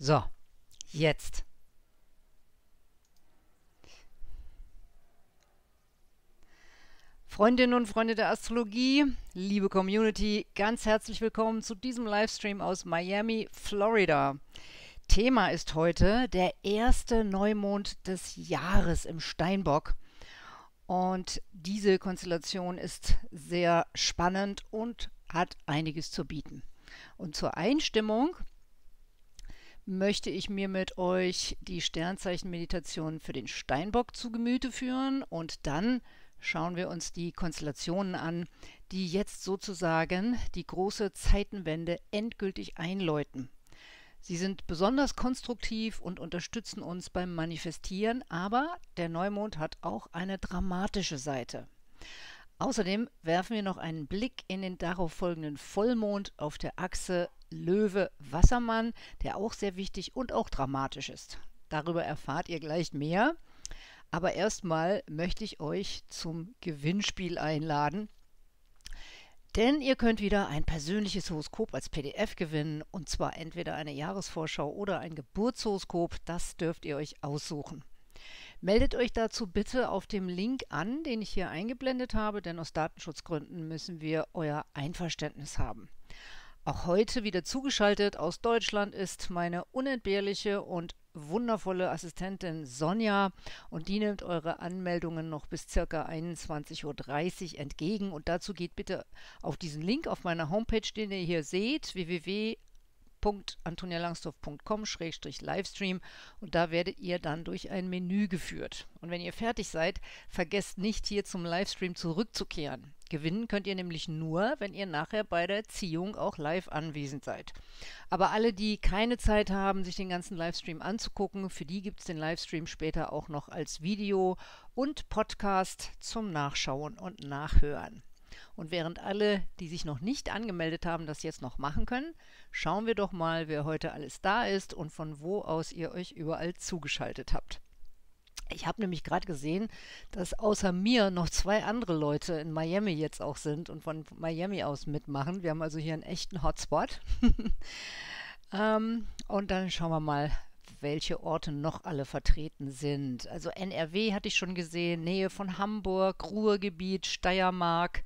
So, jetzt. Freundinnen und Freunde der Astrologie, liebe Community, ganz herzlich willkommen zu diesem Livestream aus Miami, Florida. Thema ist heute der erste Neumond des Jahres im Steinbock. Und diese Konstellation ist sehr spannend und hat einiges zu bieten. Und zur Einstimmung möchte ich mir mit euch die Sternzeichen-Meditation für den Steinbock zu Gemüte führen und dann schauen wir uns die Konstellationen an, die jetzt sozusagen die große Zeitenwende endgültig einläuten. Sie sind besonders konstruktiv und unterstützen uns beim Manifestieren, aber der Neumond hat auch eine dramatische Seite. Außerdem werfen wir noch einen Blick in den darauf folgenden Vollmond auf der Achse Löwe-Wassermann, der auch sehr wichtig und auch dramatisch ist. Darüber erfahrt ihr gleich mehr. Aber erstmal möchte ich euch zum Gewinnspiel einladen. Denn ihr könnt wieder ein persönliches Horoskop als PDF gewinnen und zwar entweder eine Jahresvorschau oder ein Geburtshoroskop. Das dürft ihr euch aussuchen. Meldet euch dazu bitte auf dem Link an, den ich hier eingeblendet habe, denn aus Datenschutzgründen müssen wir euer Einverständnis haben. Auch heute wieder zugeschaltet aus Deutschland ist meine unentbehrliche und wundervolle Assistentin Sonja und die nimmt eure Anmeldungen noch bis circa 21.30 Uhr entgegen. Und dazu geht bitte auf diesen Link auf meiner Homepage, den ihr hier seht, www www.antonialangsdorf.com-livestream und da werdet ihr dann durch ein Menü geführt. Und wenn ihr fertig seid, vergesst nicht hier zum Livestream zurückzukehren. Gewinnen könnt ihr nämlich nur, wenn ihr nachher bei der Ziehung auch live anwesend seid. Aber alle, die keine Zeit haben, sich den ganzen Livestream anzugucken, für die gibt es den Livestream später auch noch als Video und Podcast zum Nachschauen und Nachhören. Und während alle, die sich noch nicht angemeldet haben, das jetzt noch machen können, schauen wir doch mal, wer heute alles da ist und von wo aus ihr euch überall zugeschaltet habt. Ich habe nämlich gerade gesehen, dass außer mir noch zwei andere Leute in Miami jetzt auch sind und von Miami aus mitmachen. Wir haben also hier einen echten Hotspot. ähm, und dann schauen wir mal, welche Orte noch alle vertreten sind. Also NRW hatte ich schon gesehen, Nähe von Hamburg, Ruhrgebiet, Steiermark,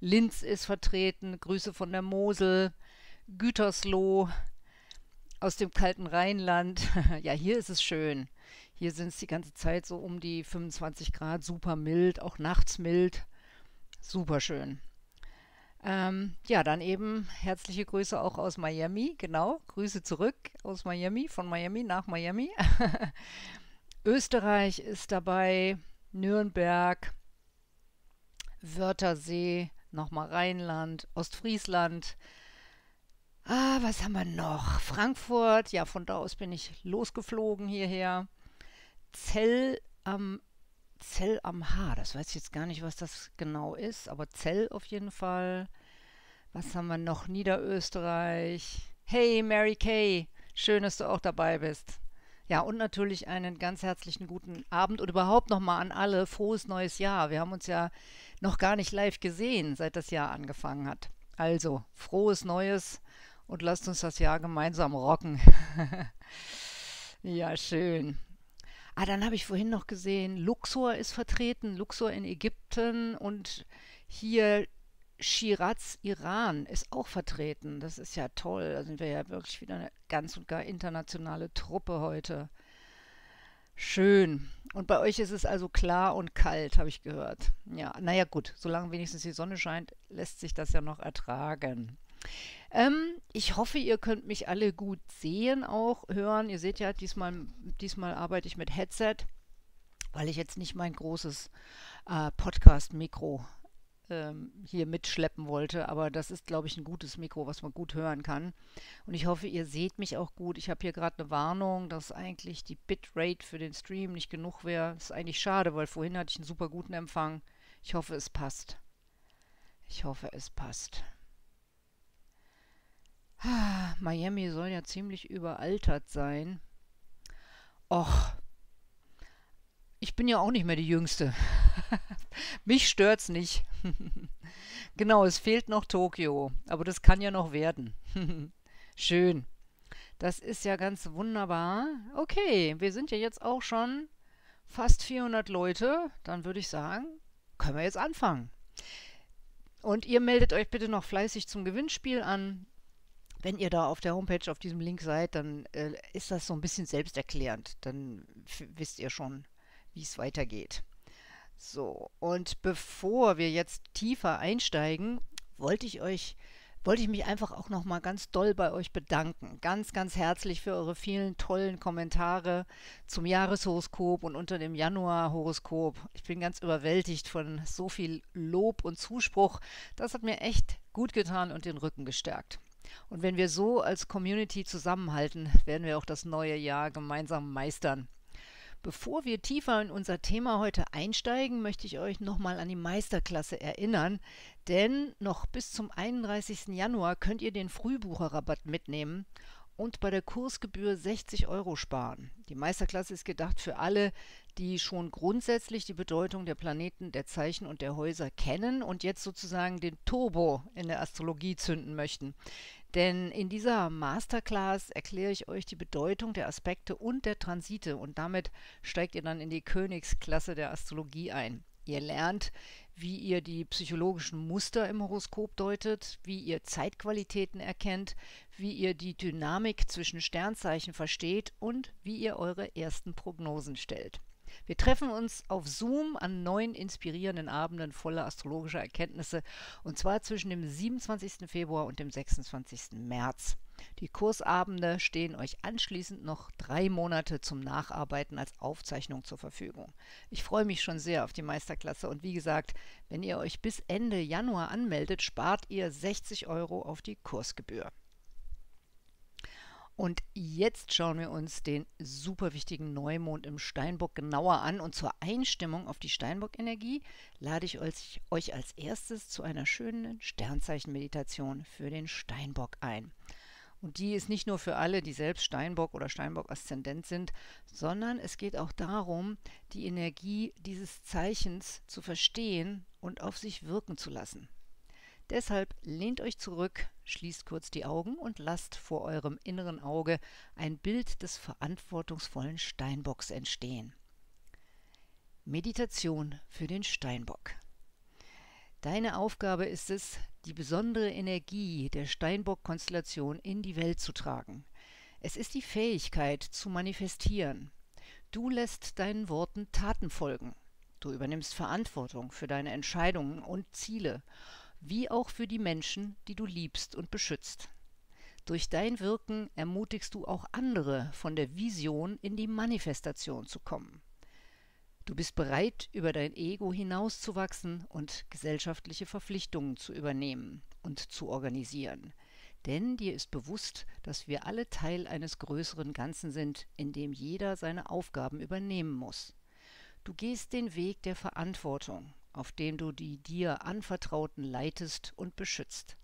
Linz ist vertreten, Grüße von der Mosel, Gütersloh aus dem kalten Rheinland. ja, hier ist es schön. Hier sind es die ganze Zeit so um die 25 Grad, super mild, auch nachts mild. Super schön. Ähm, ja, dann eben herzliche Grüße auch aus Miami, genau. Grüße zurück aus Miami, von Miami nach Miami. Österreich ist dabei, Nürnberg, Wörthersee, nochmal Rheinland, Ostfriesland. Ah, was haben wir noch? Frankfurt, ja, von da aus bin ich losgeflogen hierher. Zell am Zell am Haar. Das weiß ich jetzt gar nicht, was das genau ist, aber Zell auf jeden Fall. Was haben wir noch? Niederösterreich. Hey, Mary Kay. Schön, dass du auch dabei bist. Ja, und natürlich einen ganz herzlichen guten Abend und überhaupt nochmal an alle frohes neues Jahr. Wir haben uns ja noch gar nicht live gesehen, seit das Jahr angefangen hat. Also, frohes Neues und lasst uns das Jahr gemeinsam rocken. ja, schön. Ah, dann habe ich vorhin noch gesehen, Luxor ist vertreten, Luxor in Ägypten und hier Shiraz, Iran ist auch vertreten. Das ist ja toll. Da sind wir ja wirklich wieder eine ganz und gar internationale Truppe heute. Schön. Und bei euch ist es also klar und kalt, habe ich gehört. Ja, naja gut, solange wenigstens die Sonne scheint, lässt sich das ja noch ertragen. Ähm, ich hoffe, ihr könnt mich alle gut sehen, auch hören. Ihr seht ja, diesmal, diesmal arbeite ich mit Headset, weil ich jetzt nicht mein großes äh, Podcast-Mikro ähm, hier mitschleppen wollte. Aber das ist, glaube ich, ein gutes Mikro, was man gut hören kann. Und ich hoffe, ihr seht mich auch gut. Ich habe hier gerade eine Warnung, dass eigentlich die Bitrate für den Stream nicht genug wäre. Ist eigentlich schade, weil vorhin hatte ich einen super guten Empfang. Ich hoffe, es passt. Ich hoffe, es passt. Miami soll ja ziemlich überaltert sein. Och, ich bin ja auch nicht mehr die Jüngste. Mich stört's nicht. genau, es fehlt noch Tokio, aber das kann ja noch werden. Schön. Das ist ja ganz wunderbar. Okay, wir sind ja jetzt auch schon fast 400 Leute. Dann würde ich sagen, können wir jetzt anfangen. Und ihr meldet euch bitte noch fleißig zum Gewinnspiel an. Wenn ihr da auf der Homepage auf diesem Link seid, dann äh, ist das so ein bisschen selbsterklärend. Dann wisst ihr schon, wie es weitergeht. So, und bevor wir jetzt tiefer einsteigen, wollte ich euch wollte ich mich einfach auch noch mal ganz doll bei euch bedanken. Ganz, ganz herzlich für eure vielen tollen Kommentare zum Jahreshoroskop und unter dem Januarhoroskop. Ich bin ganz überwältigt von so viel Lob und Zuspruch. Das hat mir echt gut getan und den Rücken gestärkt. Und wenn wir so als Community zusammenhalten, werden wir auch das neue Jahr gemeinsam meistern. Bevor wir tiefer in unser Thema heute einsteigen, möchte ich euch nochmal an die Meisterklasse erinnern, denn noch bis zum 31. Januar könnt ihr den Frühbucherrabatt mitnehmen und bei der Kursgebühr 60 Euro sparen. Die Meisterklasse ist gedacht für alle, die schon grundsätzlich die Bedeutung der Planeten, der Zeichen und der Häuser kennen und jetzt sozusagen den Turbo in der Astrologie zünden möchten. Denn in dieser Masterclass erkläre ich euch die Bedeutung der Aspekte und der Transite und damit steigt ihr dann in die Königsklasse der Astrologie ein. Ihr lernt, wie ihr die psychologischen Muster im Horoskop deutet, wie ihr Zeitqualitäten erkennt, wie ihr die Dynamik zwischen Sternzeichen versteht und wie ihr eure ersten Prognosen stellt. Wir treffen uns auf Zoom an neun inspirierenden Abenden voller astrologischer Erkenntnisse und zwar zwischen dem 27. Februar und dem 26. März. Die Kursabende stehen euch anschließend noch drei Monate zum Nacharbeiten als Aufzeichnung zur Verfügung. Ich freue mich schon sehr auf die Meisterklasse und wie gesagt, wenn ihr euch bis Ende Januar anmeldet, spart ihr 60 Euro auf die Kursgebühr. Und jetzt schauen wir uns den super wichtigen Neumond im Steinbock genauer an. Und zur Einstimmung auf die Steinbock-Energie lade ich euch, als erstes zu einer schönen Sternzeichen-Meditation für den Steinbock ein. Und die ist nicht nur für alle, die selbst Steinbock oder Steinbock-Aszendent sind, sondern es geht auch darum, die Energie dieses Zeichens zu verstehen und auf sich wirken zu lassen. Deshalb lehnt euch zurück, schließt kurz die Augen und lasst vor eurem inneren Auge ein Bild des verantwortungsvollen Steinbocks entstehen. Meditation für den Steinbock. Deine Aufgabe ist es, die besondere Energie der Steinbock-Konstellation in die Welt zu tragen. Es ist die Fähigkeit zu manifestieren. Du lässt deinen Worten Taten folgen. Du übernimmst Verantwortung für deine Entscheidungen und Ziele wie auch für die Menschen, die du liebst und beschützt. Durch dein Wirken ermutigst du auch andere, von der Vision in die Manifestation zu kommen. Du bist bereit, über dein Ego hinauszuwachsen und gesellschaftliche Verpflichtungen zu übernehmen und zu organisieren. Denn dir ist bewusst, dass wir alle Teil eines größeren Ganzen sind, in dem jeder seine Aufgaben übernehmen muss. Du gehst den Weg der Verantwortung auf dem du die dir Anvertrauten leitest und beschützt.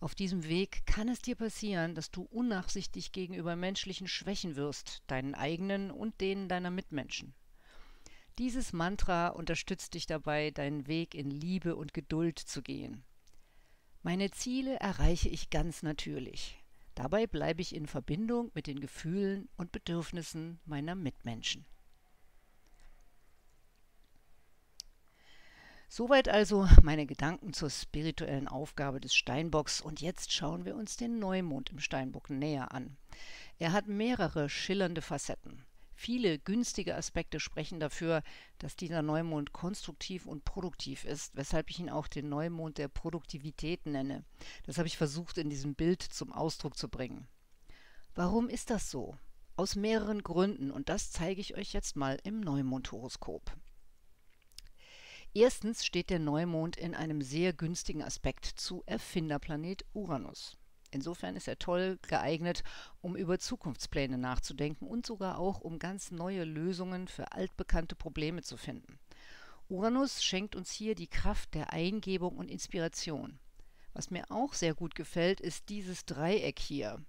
Auf diesem Weg kann es dir passieren, dass du unnachsichtig gegenüber menschlichen Schwächen wirst, deinen eigenen und denen deiner Mitmenschen. Dieses Mantra unterstützt dich dabei, deinen Weg in Liebe und Geduld zu gehen. Meine Ziele erreiche ich ganz natürlich. Dabei bleibe ich in Verbindung mit den Gefühlen und Bedürfnissen meiner Mitmenschen. Soweit also meine Gedanken zur spirituellen Aufgabe des Steinbocks und jetzt schauen wir uns den Neumond im Steinbock näher an. Er hat mehrere schillernde Facetten. Viele günstige Aspekte sprechen dafür, dass dieser Neumond konstruktiv und produktiv ist, weshalb ich ihn auch den Neumond der Produktivität nenne. Das habe ich versucht in diesem Bild zum Ausdruck zu bringen. Warum ist das so? Aus mehreren Gründen und das zeige ich euch jetzt mal im Neumondhoroskop. Erstens steht der Neumond in einem sehr günstigen Aspekt zu Erfinderplanet Uranus. Insofern ist er toll geeignet, um über Zukunftspläne nachzudenken und sogar auch um ganz neue Lösungen für altbekannte Probleme zu finden. Uranus schenkt uns hier die Kraft der Eingebung und Inspiration. Was mir auch sehr gut gefällt, ist dieses Dreieck hier.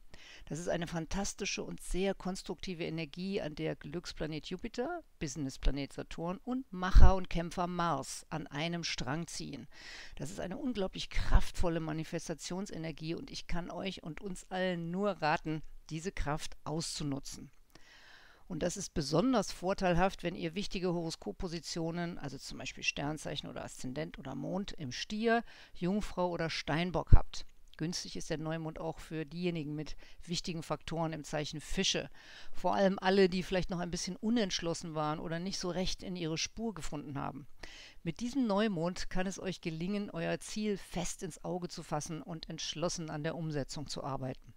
Das ist eine fantastische und sehr konstruktive Energie, an der Glücksplanet Jupiter, Businessplanet Saturn und Macher und Kämpfer Mars an einem Strang ziehen. Das ist eine unglaublich kraftvolle Manifestationsenergie und ich kann euch und uns allen nur raten, diese Kraft auszunutzen. Und das ist besonders vorteilhaft, wenn ihr wichtige Horoskoppositionen, also zum Beispiel Sternzeichen oder Aszendent oder Mond im Stier, Jungfrau oder Steinbock habt. Günstig ist der Neumond auch für diejenigen mit wichtigen Faktoren im Zeichen Fische. Vor allem alle, die vielleicht noch ein bisschen unentschlossen waren oder nicht so recht in ihre Spur gefunden haben. Mit diesem Neumond kann es euch gelingen, euer Ziel fest ins Auge zu fassen und entschlossen an der Umsetzung zu arbeiten.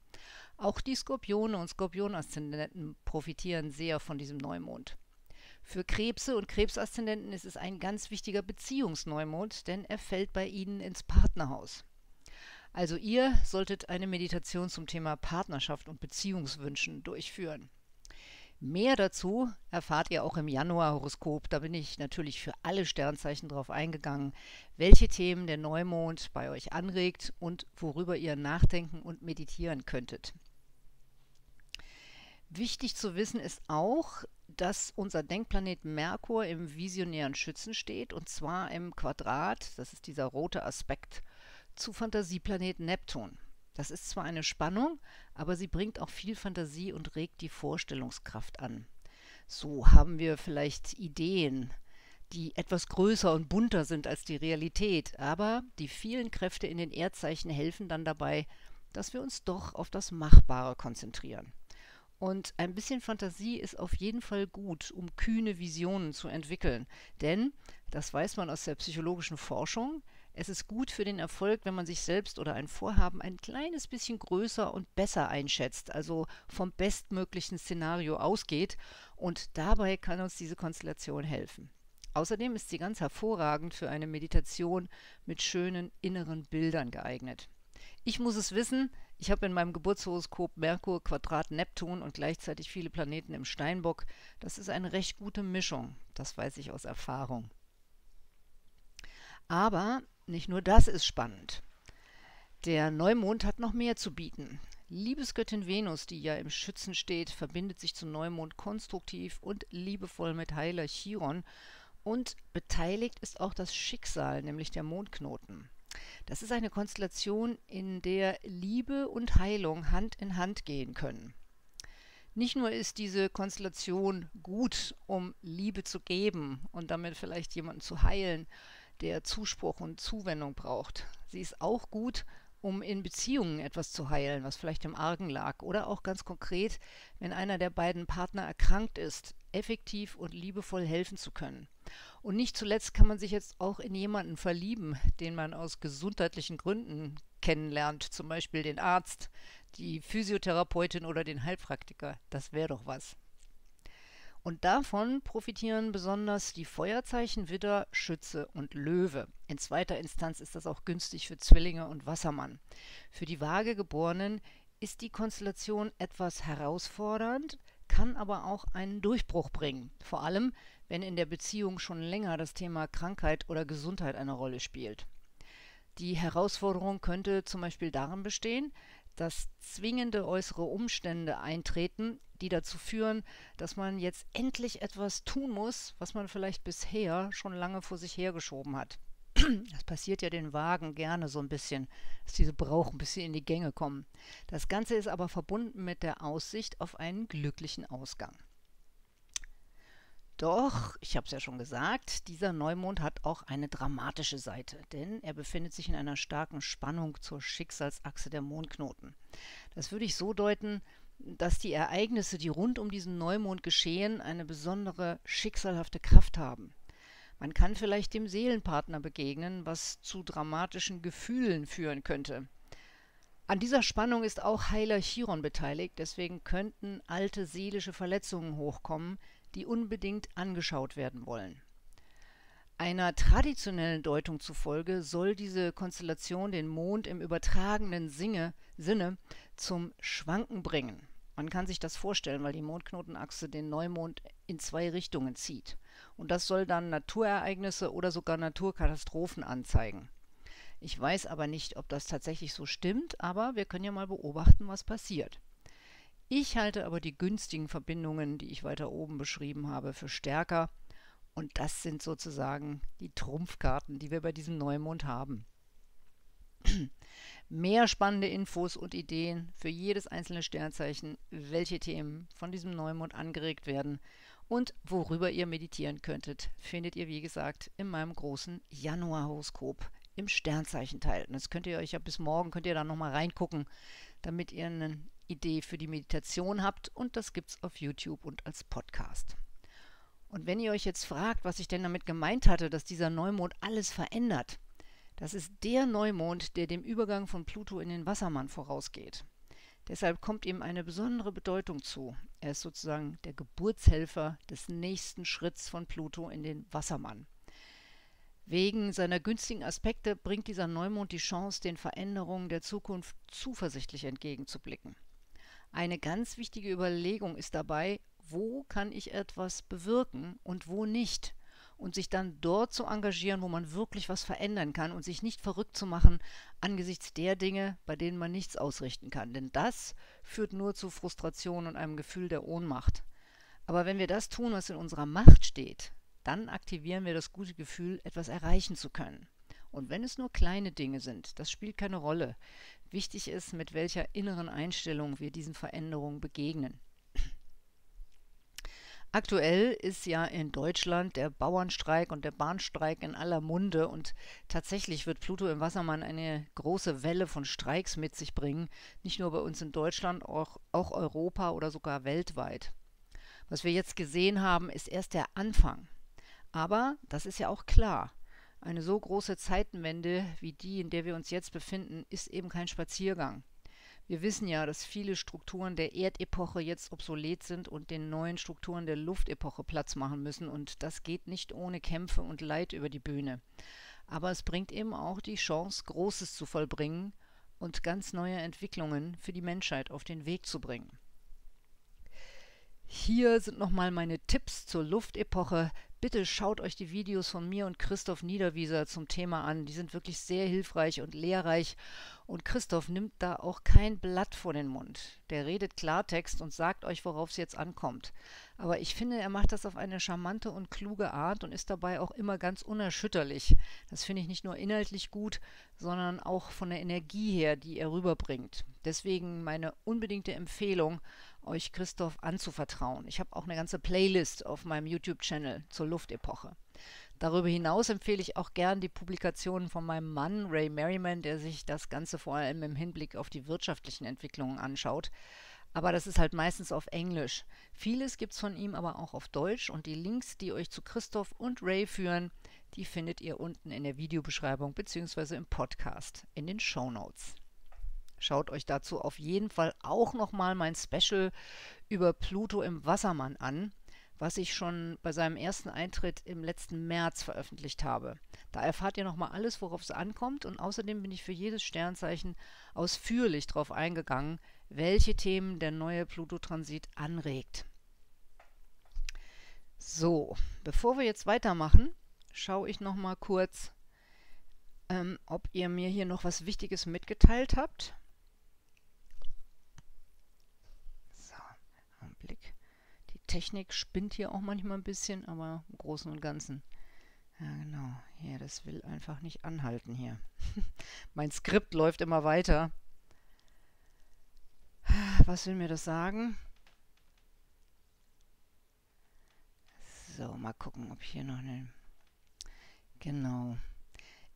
Auch die Skorpione und Skorpionaszendenten profitieren sehr von diesem Neumond. Für Krebse und Krebsaszendenten ist es ein ganz wichtiger Beziehungsneumond, denn er fällt bei ihnen ins Partnerhaus. Also ihr solltet eine Meditation zum Thema Partnerschaft und Beziehungswünschen durchführen. Mehr dazu erfahrt ihr auch im Januar-Horoskop. Da bin ich natürlich für alle Sternzeichen drauf eingegangen, welche Themen der Neumond bei euch anregt und worüber ihr nachdenken und meditieren könntet. Wichtig zu wissen ist auch, dass unser Denkplanet Merkur im visionären Schützen steht und zwar im Quadrat, das ist dieser rote Aspekt zu Fantasieplaneten Neptun. Das ist zwar eine Spannung, aber sie bringt auch viel Fantasie und regt die Vorstellungskraft an. So haben wir vielleicht Ideen, die etwas größer und bunter sind als die Realität, aber die vielen Kräfte in den Erdzeichen helfen dann dabei, dass wir uns doch auf das Machbare konzentrieren. Und ein bisschen Fantasie ist auf jeden Fall gut, um kühne Visionen zu entwickeln. Denn, das weiß man aus der psychologischen Forschung, es ist gut für den Erfolg, wenn man sich selbst oder ein Vorhaben ein kleines bisschen größer und besser einschätzt, also vom bestmöglichen Szenario ausgeht. Und dabei kann uns diese Konstellation helfen. Außerdem ist sie ganz hervorragend für eine Meditation mit schönen inneren Bildern geeignet. Ich muss es wissen, ich habe in meinem Geburtshoroskop Merkur, Quadrat, Neptun und gleichzeitig viele Planeten im Steinbock. Das ist eine recht gute Mischung, das weiß ich aus Erfahrung. Aber nicht nur das ist spannend. Der Neumond hat noch mehr zu bieten. Liebesgöttin Venus, die ja im Schützen steht, verbindet sich zum Neumond konstruktiv und liebevoll mit Heiler Chiron und beteiligt ist auch das Schicksal, nämlich der Mondknoten. Das ist eine Konstellation, in der Liebe und Heilung Hand in Hand gehen können. Nicht nur ist diese Konstellation gut, um Liebe zu geben und damit vielleicht jemanden zu heilen, der Zuspruch und Zuwendung braucht. Sie ist auch gut, um in Beziehungen etwas zu heilen, was vielleicht im Argen lag. Oder auch ganz konkret, wenn einer der beiden Partner erkrankt ist, effektiv und liebevoll helfen zu können. Und nicht zuletzt kann man sich jetzt auch in jemanden verlieben, den man aus gesundheitlichen Gründen kennenlernt, zum Beispiel den Arzt, die Physiotherapeutin oder den Heilpraktiker. Das wäre doch was. Und davon profitieren besonders die Feuerzeichen Widder, Schütze und Löwe. In zweiter Instanz ist das auch günstig für Zwillinge und Wassermann. Für die Waage Geborenen ist die Konstellation etwas herausfordernd, kann aber auch einen Durchbruch bringen. Vor allem, wenn in der Beziehung schon länger das Thema Krankheit oder Gesundheit eine Rolle spielt. Die Herausforderung könnte zum Beispiel darin bestehen, dass zwingende äußere Umstände eintreten, die dazu führen, dass man jetzt endlich etwas tun muss, was man vielleicht bisher schon lange vor sich hergeschoben hat. Das passiert ja den Wagen gerne so ein bisschen, dass diese Brauch ein bisschen in die Gänge kommen. Das Ganze ist aber verbunden mit der Aussicht auf einen glücklichen Ausgang. Doch, ich habe es ja schon gesagt, dieser Neumond hat auch eine dramatische Seite, denn er befindet sich in einer starken Spannung zur Schicksalsachse der Mondknoten. Das würde ich so deuten, dass die Ereignisse, die rund um diesen Neumond geschehen, eine besondere schicksalhafte Kraft haben. Man kann vielleicht dem Seelenpartner begegnen, was zu dramatischen Gefühlen führen könnte. An dieser Spannung ist auch Heiler Chiron beteiligt, deswegen könnten alte seelische Verletzungen hochkommen, die unbedingt angeschaut werden wollen. Einer traditionellen Deutung zufolge soll diese Konstellation den Mond im übertragenen Sinne, Sinne zum Schwanken bringen. Man kann sich das vorstellen, weil die Mondknotenachse den Neumond in zwei Richtungen zieht. Und das soll dann Naturereignisse oder sogar Naturkatastrophen anzeigen. Ich weiß aber nicht, ob das tatsächlich so stimmt, aber wir können ja mal beobachten, was passiert. Ich halte aber die günstigen Verbindungen, die ich weiter oben beschrieben habe, für stärker. Und das sind sozusagen die Trumpfkarten, die wir bei diesem Neumond haben. mehr spannende Infos und Ideen für jedes einzelne Sternzeichen, welche Themen von diesem Neumond angeregt werden und worüber ihr meditieren könntet, findet ihr, wie gesagt, in meinem großen Januarhoroskop im Sternzeichenteil. Und das könnt ihr euch ja bis morgen, könnt ihr da nochmal reingucken, damit ihr eine Idee für die Meditation habt. Und das gibt es auf YouTube und als Podcast. Und wenn ihr euch jetzt fragt, was ich denn damit gemeint hatte, dass dieser Neumond alles verändert, das ist der Neumond, der dem Übergang von Pluto in den Wassermann vorausgeht. Deshalb kommt ihm eine besondere Bedeutung zu. Er ist sozusagen der Geburtshelfer des nächsten Schritts von Pluto in den Wassermann. Wegen seiner günstigen Aspekte bringt dieser Neumond die Chance, den Veränderungen der Zukunft zuversichtlich entgegenzublicken. Eine ganz wichtige Überlegung ist dabei, wo kann ich etwas bewirken und wo nicht und sich dann dort zu engagieren, wo man wirklich was verändern kann und sich nicht verrückt zu machen angesichts der Dinge, bei denen man nichts ausrichten kann. Denn das führt nur zu Frustration und einem Gefühl der Ohnmacht. Aber wenn wir das tun, was in unserer Macht steht, dann aktivieren wir das gute Gefühl, etwas erreichen zu können. Und wenn es nur kleine Dinge sind, das spielt keine Rolle. Wichtig ist, mit welcher inneren Einstellung wir diesen Veränderungen begegnen. Aktuell ist ja in Deutschland der Bauernstreik und der Bahnstreik in aller Munde und tatsächlich wird Pluto im Wassermann eine große Welle von Streiks mit sich bringen, nicht nur bei uns in Deutschland, auch, auch Europa oder sogar weltweit. Was wir jetzt gesehen haben, ist erst der Anfang. Aber, das ist ja auch klar, eine so große Zeitenwende wie die, in der wir uns jetzt befinden, ist eben kein Spaziergang. Wir wissen ja, dass viele Strukturen der Erdepoche jetzt obsolet sind und den neuen Strukturen der Luftepoche Platz machen müssen. Und das geht nicht ohne Kämpfe und Leid über die Bühne. Aber es bringt eben auch die Chance, Großes zu vollbringen und ganz neue Entwicklungen für die Menschheit auf den Weg zu bringen. Hier sind nochmal meine Tipps zur Luftepoche. Bitte schaut euch die Videos von mir und Christoph Niederwieser zum Thema an. Die sind wirklich sehr hilfreich und lehrreich und Christoph nimmt da auch kein Blatt vor den Mund. Der redet Klartext und sagt euch, worauf es jetzt ankommt. Aber ich finde, er macht das auf eine charmante und kluge Art und ist dabei auch immer ganz unerschütterlich. Das finde ich nicht nur inhaltlich gut, sondern auch von der Energie her, die er rüberbringt. Deswegen meine unbedingte Empfehlung, euch Christoph anzuvertrauen. Ich habe auch eine ganze Playlist auf meinem YouTube-Channel zur Luftepoche. Darüber hinaus empfehle ich auch gern die Publikationen von meinem Mann Ray Merriman, der sich das Ganze vor allem im Hinblick auf die wirtschaftlichen Entwicklungen anschaut. Aber das ist halt meistens auf Englisch. Vieles gibt es von ihm aber auch auf Deutsch und die Links, die euch zu Christoph und Ray führen, die findet ihr unten in der Videobeschreibung bzw. im Podcast in den Show Notes. Schaut euch dazu auf jeden Fall auch nochmal mein Special über Pluto im Wassermann an was ich schon bei seinem ersten Eintritt im letzten März veröffentlicht habe. Da erfahrt ihr nochmal alles, worauf es ankommt und außerdem bin ich für jedes Sternzeichen ausführlich darauf eingegangen, welche Themen der neue Pluto-Transit anregt. So, bevor wir jetzt weitermachen, schaue ich nochmal kurz, ähm, ob ihr mir hier noch was Wichtiges mitgeteilt habt. Technik spinnt hier auch manchmal ein bisschen, aber im Großen und Ganzen. Ja, genau. Hier, das will einfach nicht anhalten hier. mein Skript läuft immer weiter. Was will mir das sagen? So, mal gucken, ob hier noch eine... Genau.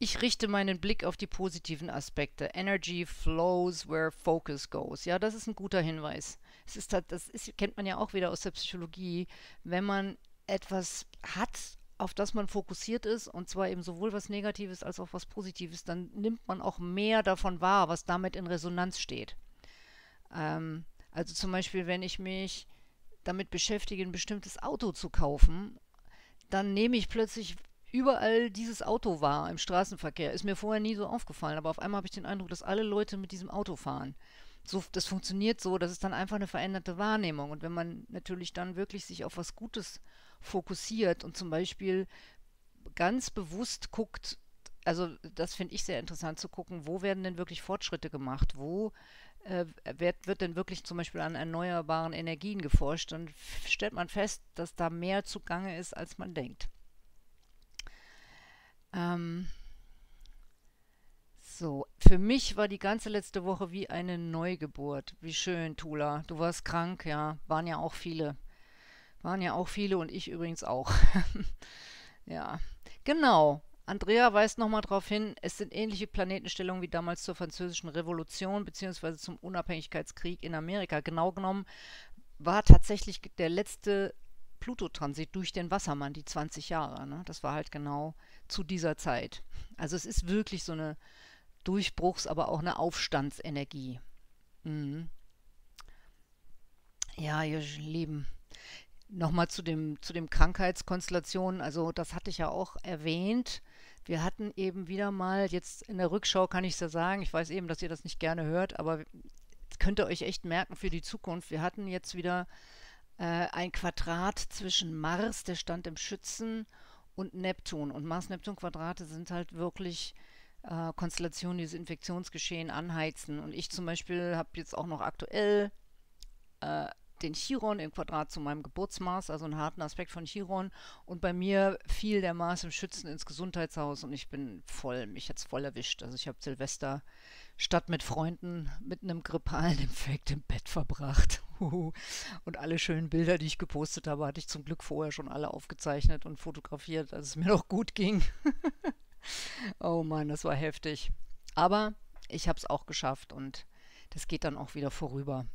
Ich richte meinen Blick auf die positiven Aspekte. Energy flows where focus goes. Ja, das ist ein guter Hinweis. Es ist, das ist, kennt man ja auch wieder aus der Psychologie. Wenn man etwas hat, auf das man fokussiert ist, und zwar eben sowohl was Negatives als auch was Positives, dann nimmt man auch mehr davon wahr, was damit in Resonanz steht. Ähm, also zum Beispiel, wenn ich mich damit beschäftige, ein bestimmtes Auto zu kaufen, dann nehme ich plötzlich überall dieses Auto war im Straßenverkehr. Ist mir vorher nie so aufgefallen, aber auf einmal habe ich den Eindruck, dass alle Leute mit diesem Auto fahren. So, das funktioniert so, das ist dann einfach eine veränderte Wahrnehmung. Und wenn man natürlich dann wirklich sich auf was Gutes fokussiert und zum Beispiel ganz bewusst guckt, also das finde ich sehr interessant zu gucken, wo werden denn wirklich Fortschritte gemacht, wo äh, wird, wird denn wirklich zum Beispiel an erneuerbaren Energien geforscht, dann stellt man fest, dass da mehr zugange ist, als man denkt. Ähm, So, für mich war die ganze letzte Woche wie eine Neugeburt. Wie schön, Tula. Du warst krank, ja. Waren ja auch viele. Waren ja auch viele und ich übrigens auch. ja, genau. Andrea weist nochmal darauf hin, es sind ähnliche Planetenstellungen wie damals zur Französischen Revolution bzw. zum Unabhängigkeitskrieg in Amerika. Genau genommen war tatsächlich der letzte Pluto-Transit durch den Wassermann, die 20 Jahre. Ne? Das war halt genau zu dieser Zeit. Also es ist wirklich so eine Durchbruchs-, aber auch eine Aufstandsenergie. Mhm. Ja, ihr Lieben. Nochmal zu dem, zu dem Krankheitskonstellationen. Also das hatte ich ja auch erwähnt. Wir hatten eben wieder mal, jetzt in der Rückschau kann ich es ja sagen, ich weiß eben, dass ihr das nicht gerne hört, aber könnt ihr euch echt merken für die Zukunft. Wir hatten jetzt wieder ein Quadrat zwischen Mars, der stand im Schützen, und Neptun. Und Mars-Neptun-Quadrate sind halt wirklich äh, Konstellationen, die das Infektionsgeschehen anheizen. Und ich zum Beispiel habe jetzt auch noch aktuell äh, den Chiron im Quadrat zu meinem Geburtsmars, also einen harten Aspekt von Chiron. Und bei mir fiel der Mars im Schützen ins Gesundheitshaus und ich bin voll, mich jetzt voll erwischt. Also ich habe Silvester statt mit Freunden mit einem grippalen Infekt im Bett verbracht. und alle schönen Bilder, die ich gepostet habe, hatte ich zum Glück vorher schon alle aufgezeichnet und fotografiert, als es mir noch gut ging. oh Mann, das war heftig. Aber ich habe es auch geschafft und das geht dann auch wieder vorüber.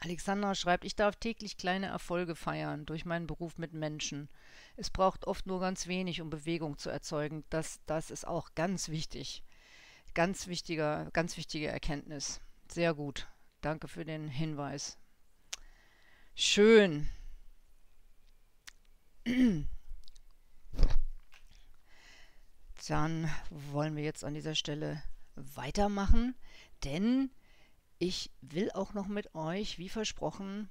Alexandra schreibt, ich darf täglich kleine Erfolge feiern durch meinen Beruf mit Menschen. Es braucht oft nur ganz wenig, um Bewegung zu erzeugen. Das, das ist auch ganz wichtig. Ganz wichtiger, ganz wichtige Erkenntnis. Sehr gut. Danke für den Hinweis. Schön. Dann wollen wir jetzt an dieser Stelle weitermachen, denn ich will auch noch mit euch, wie versprochen,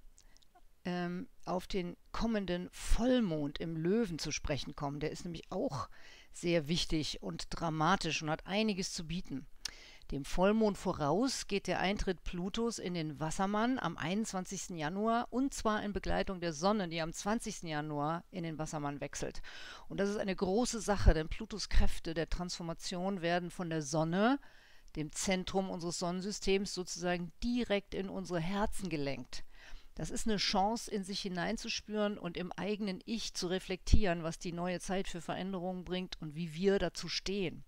ähm, auf den kommenden Vollmond im Löwen zu sprechen kommen. Der ist nämlich auch sehr wichtig und dramatisch und hat einiges zu bieten. Dem Vollmond voraus geht der Eintritt Plutos in den Wassermann am 21. Januar und zwar in Begleitung der Sonne, die am 20. Januar in den Wassermann wechselt. Und das ist eine große Sache, denn Plutos Kräfte der Transformation werden von der Sonne dem Zentrum unseres Sonnensystems sozusagen direkt in unsere Herzen gelenkt. Das ist eine Chance, in sich hineinzuspüren und im eigenen Ich zu reflektieren, was die neue Zeit für Veränderungen bringt und wie wir dazu stehen.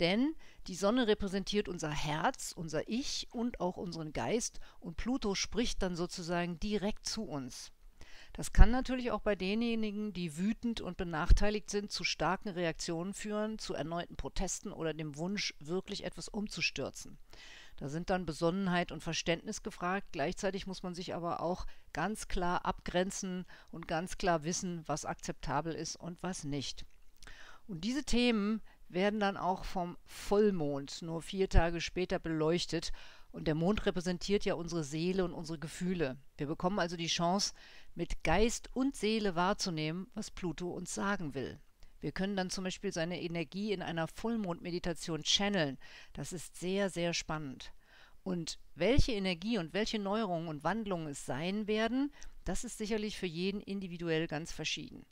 Denn die Sonne repräsentiert unser Herz, unser Ich und auch unseren Geist und Pluto spricht dann sozusagen direkt zu uns. Das kann natürlich auch bei denjenigen, die wütend und benachteiligt sind, zu starken Reaktionen führen, zu erneuten Protesten oder dem Wunsch, wirklich etwas umzustürzen. Da sind dann Besonnenheit und Verständnis gefragt. Gleichzeitig muss man sich aber auch ganz klar abgrenzen und ganz klar wissen, was akzeptabel ist und was nicht. Und diese Themen werden dann auch vom Vollmond nur vier Tage später beleuchtet. Und der Mond repräsentiert ja unsere Seele und unsere Gefühle. Wir bekommen also die Chance, mit Geist und Seele wahrzunehmen, was Pluto uns sagen will. Wir können dann zum Beispiel seine Energie in einer Vollmondmeditation channeln. Das ist sehr, sehr spannend. Und welche Energie und welche Neuerungen und Wandlungen es sein werden, das ist sicherlich für jeden individuell ganz verschieden.